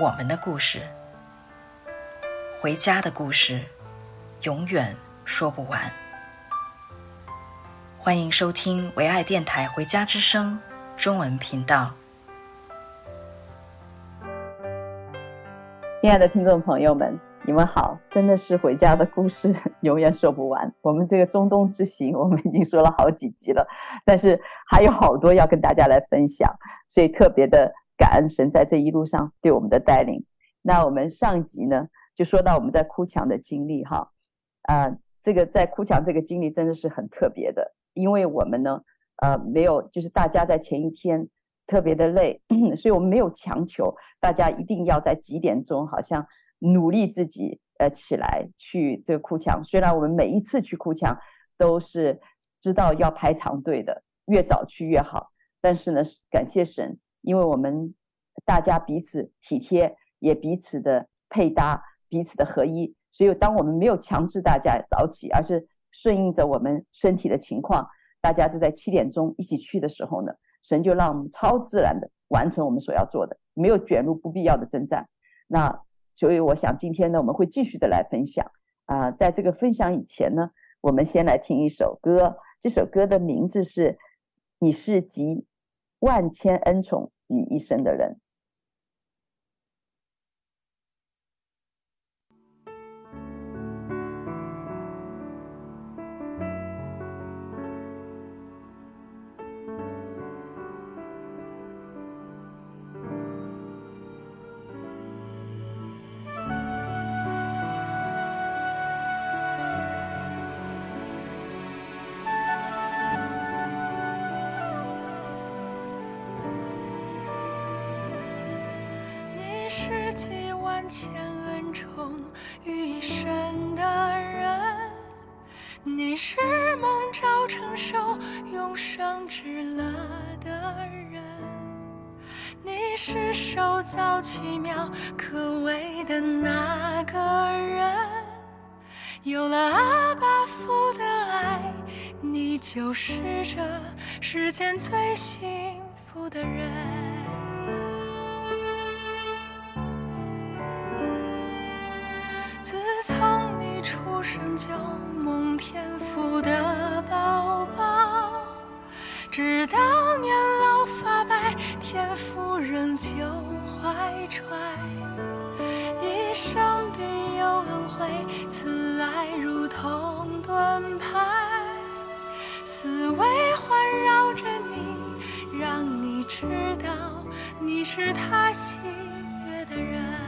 我们的故事，回家的故事。永远说不完。欢迎收听唯爱电台《回家之声》中文频道。亲爱的听众朋友们，你们好！真的是回家的故事永远说不完。我们这个中东之行，我们已经说了好几集了，但是还有好多要跟大家来分享，所以特别的感恩神在这一路上对我们的带领。那我们上集呢，就说到我们在哭墙的经历哈。啊、这个在哭墙这个经历真的是很特别的，因为我们呢，呃，没有就是大家在前一天特别的累，所以我们没有强求大家一定要在几点钟，好像努力自己呃起来去这个哭墙。虽然我们每一次去哭墙都是知道要排长队的，越早去越好，但是呢，感谢神，因为我们大家彼此体贴，也彼此的配搭，彼此的合一。所以，当我们没有强制大家早起，而是顺应着我们身体的情况，大家就在七点钟一起去的时候呢，神就让我们超自然的完成我们所要做的，没有卷入不必要的征战。那所以，我想今天呢，我们会继续的来分享。啊、在这个分享以前呢，我们先来听一首歌。这首歌的名字是《你是集万千恩宠于一身的人》。千恩宠于一身的人，你是蒙召承受永生之乐的人，你是手造奇妙可畏的那个人，有了阿爸父的爱，你就是这世间最幸福的人。天赋的宝宝，直到年老发白，天赋仍旧怀揣，一生必有恩惠，慈爱如同盾牌，四围环绕着你，让你知道你是他喜悦的人。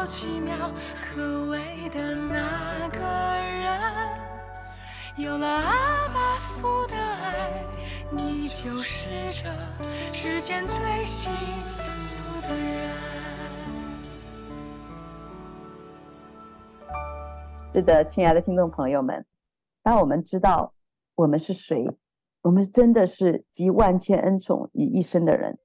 好奇妙可畏的那个人，有了阿爸父的爱，你就是这世间最幸福的人。是的，亲爱的听众朋友们，当我们知道我们是谁，我们真的是集万千恩宠于一身的人。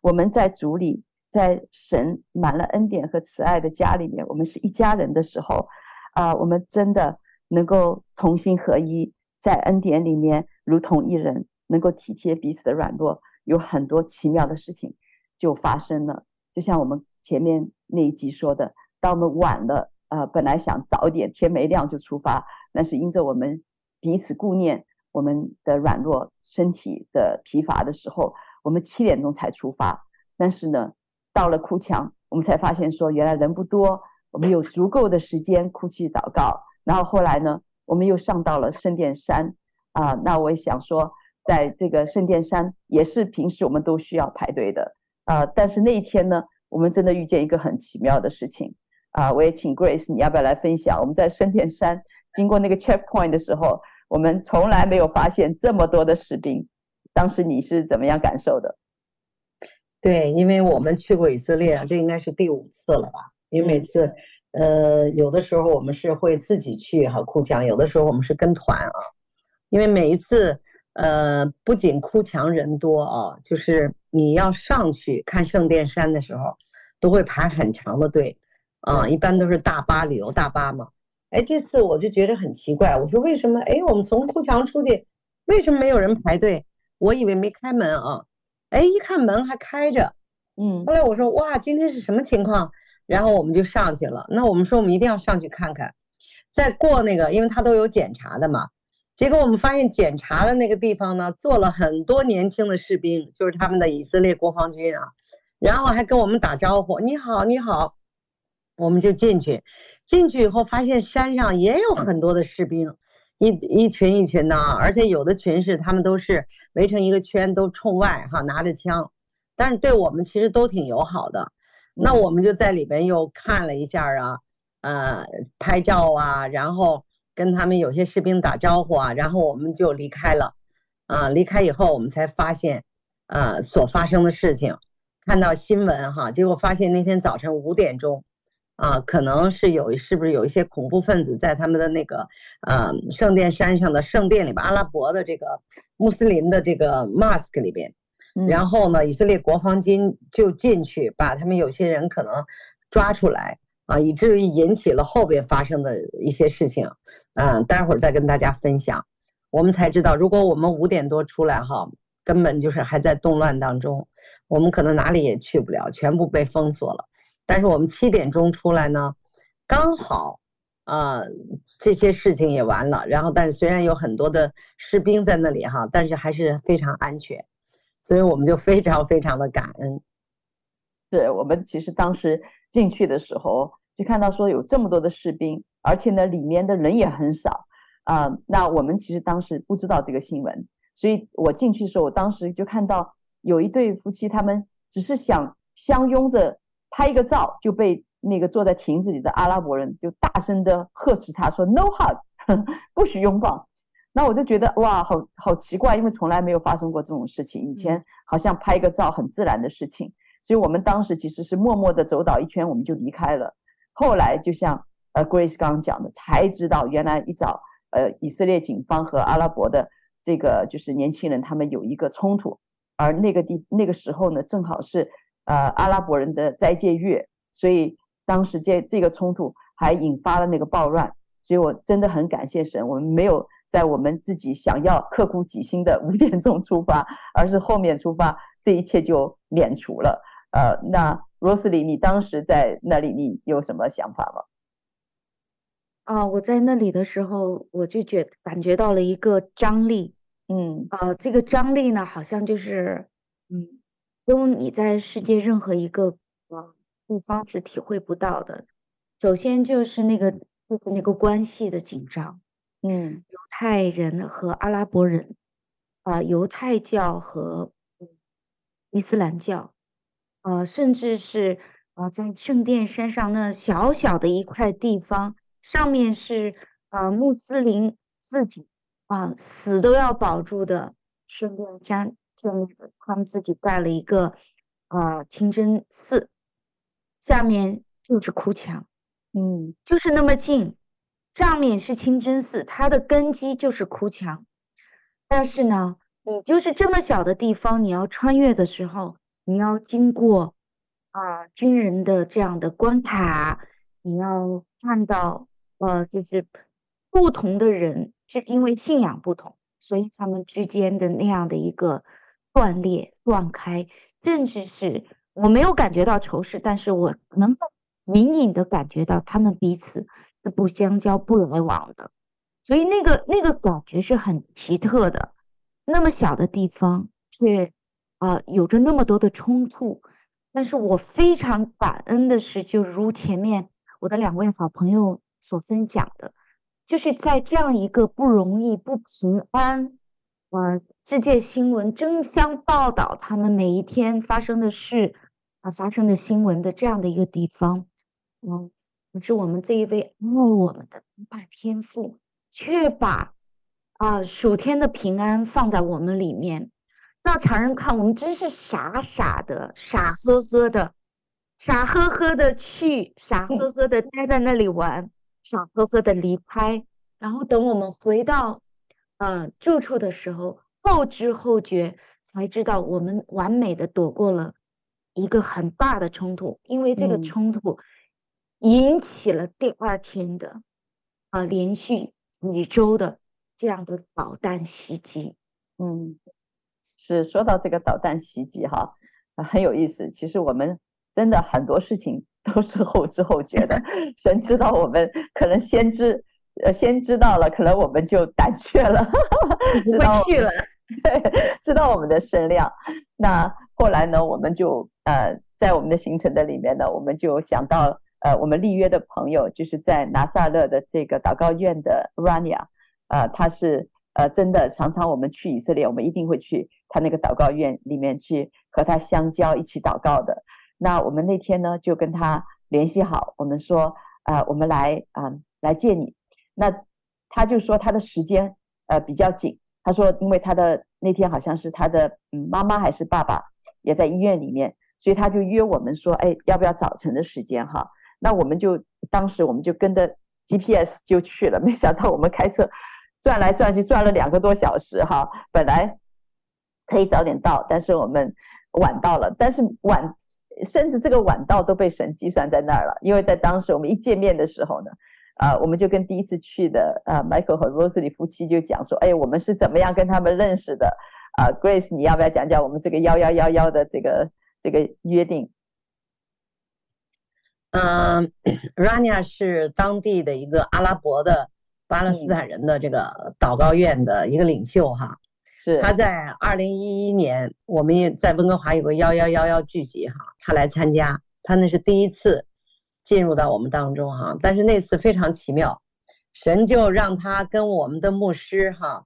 我们在主里，在神满了恩典和慈爱的家里面，我们是一家人的时候，啊、我们真的能够同心合一，在恩典里面如同一人，能够体贴彼此的软弱，有很多奇妙的事情就发生了。就像我们前面那一集说的，当我们晚了。呃，本来想早点天没亮就出发，但是因着我们彼此顾念，我们的软弱、身体的疲乏的时候，我们七点钟才出发。但是呢，到了哭墙，我们才发现说，原来人不多，我们有足够的时间哭泣祷告。然后后来呢，我们又上到了圣殿山啊、那我也想说，在这个圣殿山也是平时我们都需要排队的啊、但是那一天呢，我们真的遇见一个很奇妙的事情。啊，我也请 Grace，你要不要来分享？我们在圣殿山经过那个 checkpoint 的时候，我们从来没有发现这么多的士兵。当时你是怎么样感受的？对，因为我们去过以色列，这应该是第五次了吧？因为每次，呃，有的时候我们是会自己去哈哭墙，有的时候我们是跟团啊。因为每一次，呃，不仅哭墙人多啊，就是你要上去看圣殿山的时候，都会排很长的队。啊，一般都是大巴旅游大巴嘛。哎，这次我就觉得很奇怪，我说为什么？哎，我们从哭墙出去，为什么没有人排队？我以为没开门啊。哎，一看门还开着。嗯，后来我说哇，今天是什么情况？然后我们就上去了。那我们说我们一定要上去看看。再过那个，因为他都有检查的嘛。结果我们发现检查的那个地方呢，坐了很多年轻的士兵，就是他们的以色列国防军啊。然后还跟我们打招呼，你好，你好。我们就进去，进去以后发现山上也有很多的士兵，一一群一群的，而且有的群是他们都是围成一个圈，都冲外哈，拿着枪，但是对我们其实都挺友好的。那我们就在里边又看了一下啊，呃，拍照啊，然后跟他们有些士兵打招呼啊，然后我们就离开了。啊，离开以后我们才发现，呃，所发生的事情，看到新闻哈，结果发现那天早晨五点钟。啊，可能是有，是不是有一些恐怖分子在他们的那个，呃，圣殿山上的圣殿里边，阿拉伯的这个穆斯林的这个 mosque 里边，然后呢，以色列国防军就进去把他们有些人可能抓出来啊，以至于引起了后边发生的一些事情，嗯，待会儿再跟大家分享。我们才知道，如果我们五点多出来哈，根本就是还在动乱当中，我们可能哪里也去不了，全部被封锁了。但是我们七点钟出来呢，刚好，呃，这些事情也完了。然后，但是虽然有很多的士兵在那里哈，但是还是非常安全，所以我们就非常非常的感恩。是我们其实当时进去的时候，就看到说有这么多的士兵，而且呢，里面的人也很少啊、呃。那我们其实当时不知道这个新闻，所以我进去的时候，我当时就看到有一对夫妻，他们只是想相拥着。拍一个照就被那个坐在亭子里的阿拉伯人就大声的呵斥他说 “No hug”，不许拥抱。那我就觉得哇，好好奇怪，因为从来没有发生过这种事情。以前好像拍一个照很自然的事情，所以我们当时其实是默默的走倒一圈，我们就离开了。后来就像呃 Grace 刚刚讲的，才知道原来一早呃以色列警方和阿拉伯的这个就是年轻人他们有一个冲突，而那个地那个时候呢，正好是。呃，阿拉伯人的斋戒月，所以当时这这个冲突还引发了那个暴乱，所以我真的很感谢神，我们没有在我们自己想要刻苦己心的五点钟出发，而是后面出发，这一切就免除了。呃，那罗斯里，你当时在那里，你有什么想法吗？啊，我在那里的时候，我就觉感觉到了一个张力，嗯，啊，这个张力呢，好像就是，嗯。都你在世界任何一个呃地方是体会不到的，首先就是那个就是那个关系的紧张，嗯，犹太人和阿拉伯人，啊、呃，犹太教和伊斯兰教，啊、呃，甚至是啊、呃，在圣殿山上那小小的一块地方，上面是啊、呃、穆斯林自己啊、呃、死都要保住的圣殿山，建立的，他们自己盖了一个啊、呃、清真寺，下面就是哭墙。嗯，就是那么近，上面是清真寺，它的根基就是哭墙。但是呢，你就是这么小的地方，你要穿越的时候，你要经过啊、军人的这样的关卡，你要看到呃，就是不同的人是因为信仰不同，所以他们之间的那样的一个断裂、断开，甚至是我没有感觉到仇视，但是我能够。隐隐的感觉到他们彼此是不相交、不来往的，所以那个那个感觉是很奇特的。那么小的地方，却啊、有着那么多的冲突。但是我非常感恩的是，就如前面我的两位好朋友所分享的，就是在这样一个不容易、不平安，呃，世界新闻争相报道他们每一天发生的事啊、发生的新闻的这样的一个地方。嗯，可是我们这一位爱我们的大天赋，却把啊暑天的平安放在我们里面，让常人看我们真是傻傻的、傻呵呵的、傻呵呵的去，傻呵呵的待在那里玩，傻呵呵的离开，然后等我们回到呃住处的时候，后知后觉才知道我们完美的躲过了一个很大的冲突，因为这个冲突。嗯引起了第二天的啊、呃，连续几周的这样的导弹袭击。嗯，是说到这个导弹袭击哈，很有意思。其实我们真的很多事情都是后知后觉的。神知道我们可能先知，呃，先知道了，可能我们就胆怯了，知道去了，对，知道我们的身量。那后来呢，我们就呃，在我们的行程的里面呢，我们就想到。呃，我们立约的朋友就是在拿撒勒的这个祷告院的 Rania，呃，他是呃真的常常我们去以色列，我们一定会去他那个祷告院里面去和他相交，一起祷告的。那我们那天呢就跟他联系好，我们说呃我们来啊、来见你。那他就说他的时间呃比较紧，他说因为他的那天好像是他的嗯妈妈还是爸爸也在医院里面，所以他就约我们说，哎，要不要早晨的时间哈？那我们就当时我们就跟着 GPS 就去了，没想到我们开车转来转去转了两个多小时哈。本来可以早点到，但是我们晚到了。但是晚，甚至这个晚到都被神计算在那儿了，因为在当时我们一见面的时候呢，啊，我们就跟第一次去的啊 Michael 和 Rosalie 夫妻就讲说，哎，我们是怎么样跟他们认识的？啊，Grace，你要不要讲讲我们这个幺幺幺幺的这个这个约定？嗯、uh,，Rania 是当地的一个阿拉伯的巴勒斯坦人的这个祷告院的一个领袖哈。是他在二零一一年，我们也在温哥华有个幺幺幺幺聚集哈，他来参加，他那是第一次进入到我们当中哈。但是那次非常奇妙，神就让他跟我们的牧师哈，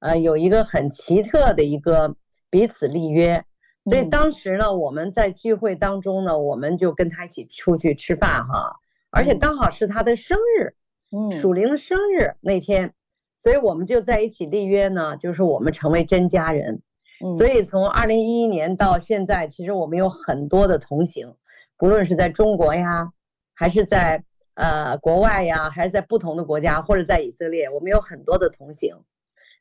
呃，有一个很奇特的一个彼此立约。所以当时呢，我们在聚会当中呢，我们就跟他一起出去吃饭哈，而且刚好是他的生日，嗯，属灵的生日那天，所以我们就在一起立约呢，就是我们成为真家人。所以从二零一一年到现在，其实我们有很多的同行，不论是在中国呀，还是在呃国外呀，还是在不同的国家，或者在以色列，我们有很多的同行。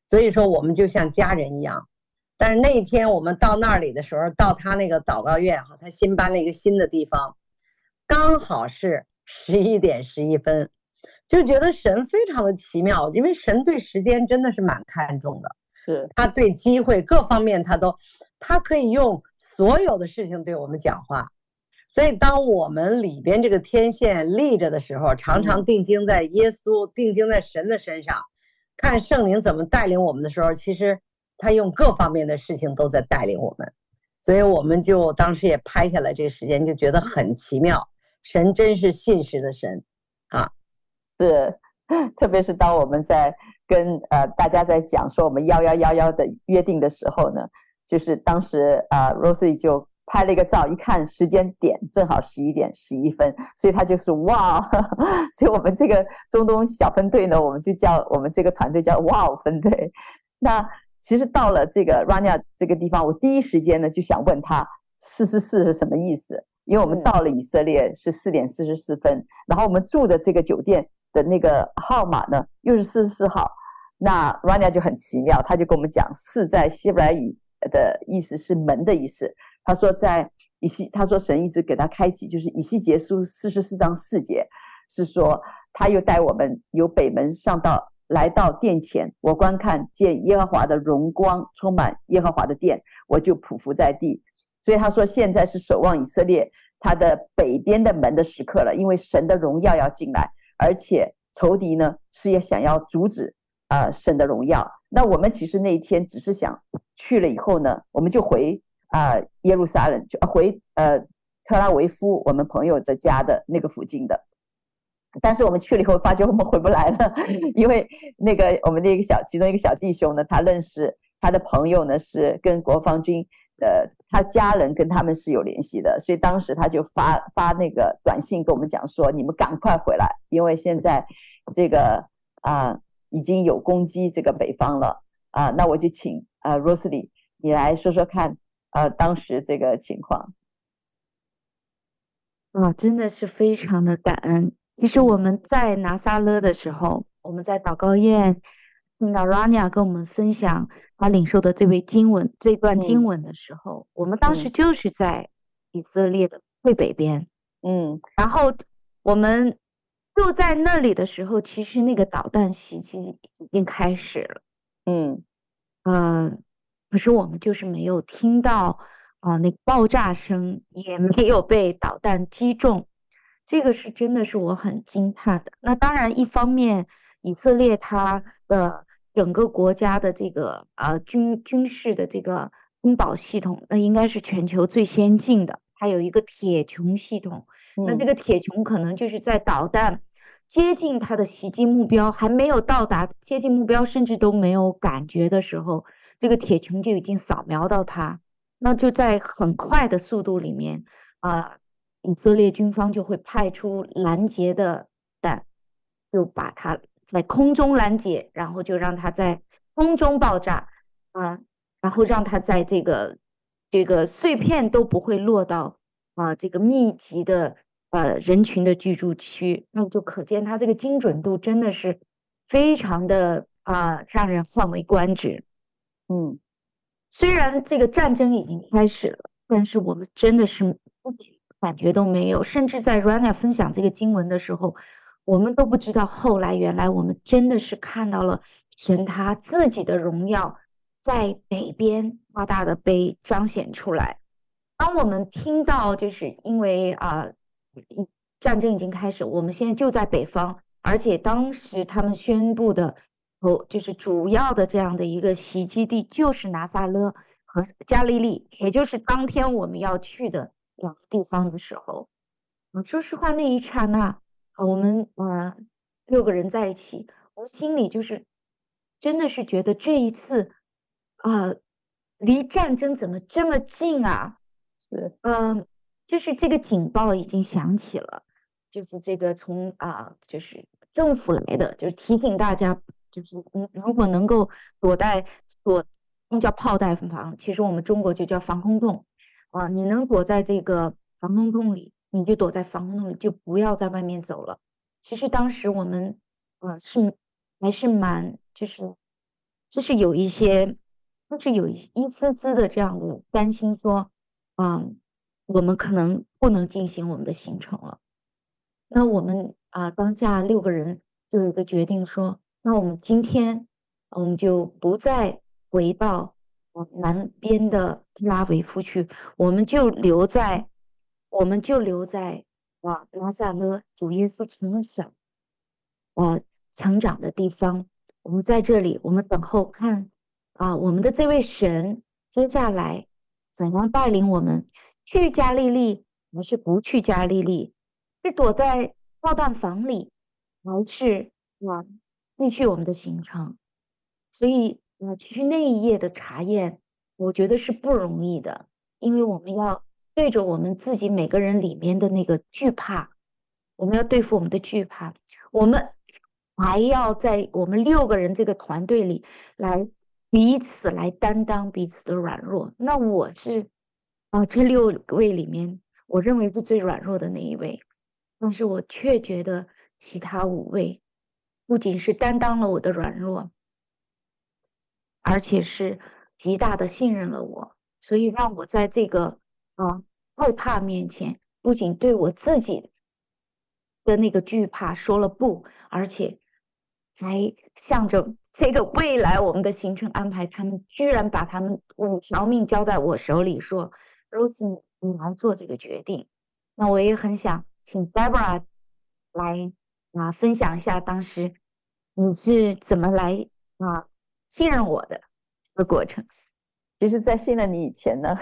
所以说，我们就像家人一样。但是那一天我们到那里的时候，到他那个祷告院哈，他新搬了一个新的地方，刚好是十一点十一分，就觉得神非常的奇妙，因为神对时间真的是蛮看重的，是他对机会各方面他都，他可以用所有的事情对我们讲话，所以当我们里边这个天线立着的时候，常常定睛在耶稣，定睛在神的身上，看圣灵怎么带领我们的时候，其实。他用各方面的事情都在带领我们，所以我们就当时也拍下来这个时间，就觉得很奇妙。神真是信实的神啊，是，特别是当我们在跟呃大家在讲说我们幺幺幺幺的约定的时候呢，就是当时啊、呃、Rosie 就拍了一个照，一看时间点正好十一点十一分，所以他就是哇，所以我们这个中东小分队呢，我们就叫我们这个团队叫哇哦分队。那其实到了这个 Rania 这个地方，我第一时间呢就想问他四四四是什么意思？因为我们到了以色列是四点四十四分，然后我们住的这个酒店的那个号码呢又是四十四号，那 Rania 就很奇妙，他就跟我们讲，四在希伯来语的意思是门的意思。他说在以西，他说神一直给他开启，就是以西结书四十四章四节，是说他又带我们由北门上到来到殿前，我观看见耶和华的荣光充满耶和华的殿，我就匍匐在地。所以他说，现在是守望以色列他的北边的门的时刻了，因为神的荣耀要进来，而且仇敌呢是也想要阻止啊、呃、神的荣耀。那我们其实那一天只是想去了以后呢，我们就回啊、耶路撒冷，就回呃特拉维夫我们朋友的家的那个附近的。但是我们去了以后，发觉我们回不来了，因为那个我们的一个小其中一个小弟兄呢，他认识他的朋友呢是跟国防军。呃，他家人跟他们是有联系的，所以当时他就发发那个短信跟我们讲说：“你们赶快回来，因为现在这个啊、已经有攻击这个北方了啊、”那我就请啊、呃、Rosalie 你来说说看，呃，当时这个情况。啊，真的是非常的感恩。其实我们在拿撒勒的时候，我们在祷告宴。听到 Rania 跟我们分享他领受的这位经文这段经文的时候，嗯、我们当时就是在以色列的最北边，嗯，然后我们就在那里的时候，其实那个导弹袭击已经开始了，嗯嗯、呃，可是我们就是没有听到啊、呃、那个爆炸声，也没有被导弹击中，这个是真的是我很惊叹的。那当然，一方面以色列它的整个国家的这个呃军军事的这个通保系统，那应该是全球最先进的。它有一个铁穹系统，那这个铁穹可能就是在导弹接近它的袭击目标还没有到达接近目标，甚至都没有感觉的时候，这个铁穹就已经扫描到它，那就在很快的速度里面啊、以色列军方就会派出拦截的弹，就把它。在空中拦截，然后就让它在空中爆炸，啊，然后让它在这个这个碎片都不会落到啊这个密集的呃人群的居住区，那就可见它这个精准度真的是非常的啊让人叹为观止。嗯，虽然这个战争已经开始了，但是我们真的是一点感觉都没有，甚至在 Rana 分享这个经文的时候。我们都不知道，后来原来我们真的是看到了神他自己的荣耀在北边大大的被彰显出来。当我们听到，就是因为啊、战争已经开始，我们现在就在北方，而且当时他们宣布的哦，就是主要的这样的一个袭击地就是拿撒勒和加利利，也就是当天我们要去的两个地方的时候，嗯，说实话，那一刹那。我们呃六个人在一起，我心里就是真的是觉得这一次啊，离战争怎么这么近啊？是，嗯，就是这个警报已经响起了，就是这个从啊，就是政府来的，就是提醒大家，就是嗯，如果能够躲在躲，我们叫炮弹房，其实我们中国就叫防空洞啊，你能躲在这个防空洞里。你就躲在防空洞里，就不要在外面走了。其实当时我们，呃，是还是蛮，就是，就是有一些，就是有一一丝丝的这样的担心，说，嗯，我们可能不能进行我们的行程了。那我们啊，当下六个人就有一个决定，说，那我们今天我们就不再回到南边的特拉维夫去，我们就留在。我们就留在啊拿撒勒主耶稣从小哇成长的地方。我们在这里，我们等候看啊，我们的这位神接下来怎样带领我们去加利利，还是不去加利利？是躲在炮弹房里，还是啊继续我们的行程。所以啊，去那一页的查验，我觉得是不容易的，因为我们要对着我们自己每个人里面的那个惧怕，我们要对付我们的惧怕，我们还要在我们六个人这个团队里来彼此来担当彼此的软弱。那我是啊，这六位里面，我认为是最软弱的那一位，但是我却觉得其他五位不仅是担当了我的软弱。而且是极大的信任了我，所以让我在这个啊害怕面前，不仅对我自己的那个惧怕说了不，而且还向着这个未来我们的行程安排，他们居然把他们五条命交在我手里，说 Rose，你来做这个决定。”那我也很想请 Deborah 来啊分享一下当时你是怎么来啊。信任我的这个过程，其实，在信任你以前呢，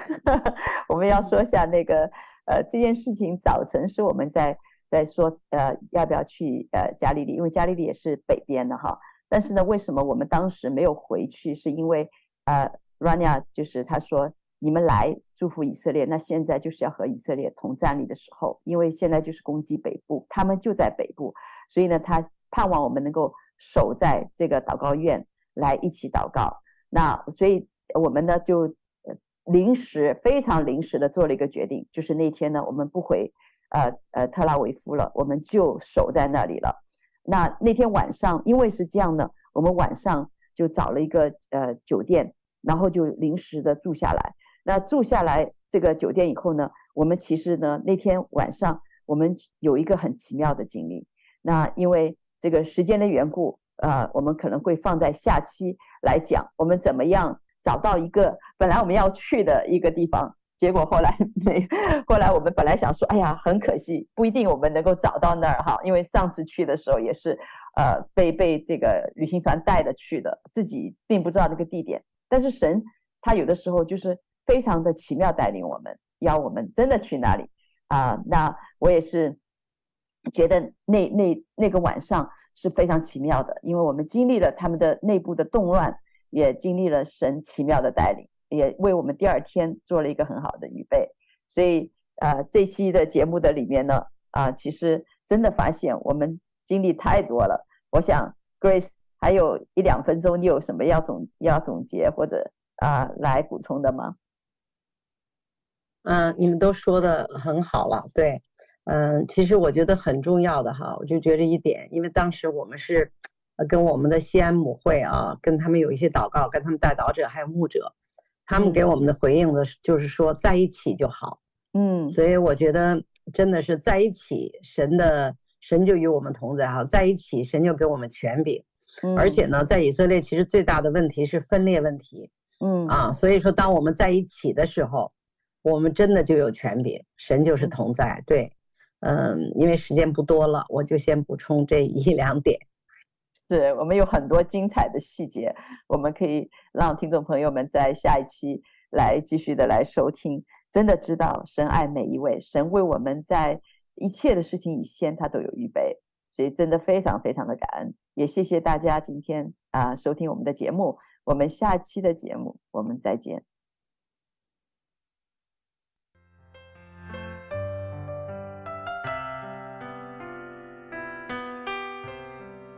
我们要说一下那个呃，这件事情早晨是我们在在说呃，要不要去呃加利利，因为加利利也是北边的哈。但是呢，为什么我们当时没有回去？是因为呃，Rania 就是他说你们来祝福以色列，那现在就是要和以色列同站立的时候，因为现在就是攻击北部，他们就在北部，所以呢，他盼望我们能够守在这个祷告院。来一起祷告，那所以我们呢就临时非常临时的做了一个决定，就是那天呢我们不回呃呃特拉维夫了，我们就守在那里了。那那天晚上因为是这样的，我们晚上就找了一个呃酒店，然后就临时的住下来。那住下来这个酒店以后呢，我们其实呢那天晚上我们有一个很奇妙的经历。那因为这个时间的缘故。呃，我们可能会放在下期来讲，我们怎么样找到一个本来我们要去的一个地方，结果后来没，后来我们本来想说，哎呀，很可惜，不一定我们能够找到那儿哈，因为上次去的时候也是，呃，被被这个旅行团带着去的，自己并不知道那个地点，但是神他有的时候就是非常的奇妙带领我们，要我们真的去那里啊，那我也是觉得那那那个晚上。是非常奇妙的，因为我们经历了他们的内部的动乱，也经历了神奇妙的带领，也为我们第二天做了一个很好的预备。所以，呃，这期的节目的里面呢，啊、其实真的发现我们经历太多了。我想，Grace 还有一两分钟，你有什么要总要总结或者啊、来补充的吗？嗯，你们都说的很好了，对。嗯，其实我觉得很重要的哈，我就觉得一点，因为当时我们是，呃，跟我们的西安母会啊，跟他们有一些祷告，跟他们代祷者还有牧者，他们给我们的回应的，就是说在一起就好，嗯，所以我觉得真的是在一起，神的神就与我们同在哈，在一起神就给我们权柄，嗯，而且呢，在以色列其实最大的问题是分裂问题，嗯。啊，所以说当我们在一起的时候，我们真的就有权柄，神就是同在，对。嗯，因为时间不多了，我就先补充这一两点。是我们有很多精彩的细节，我们可以让听众朋友们在下一期来继续的来收听。真的知道神爱每一位，神为我们在一切的事情以先，他都有预备，所以真的非常非常的感恩。也谢谢大家今天啊收听我们的节目，我们下期的节目我们再见。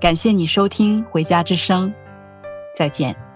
感谢你收听《回家之声》，再见。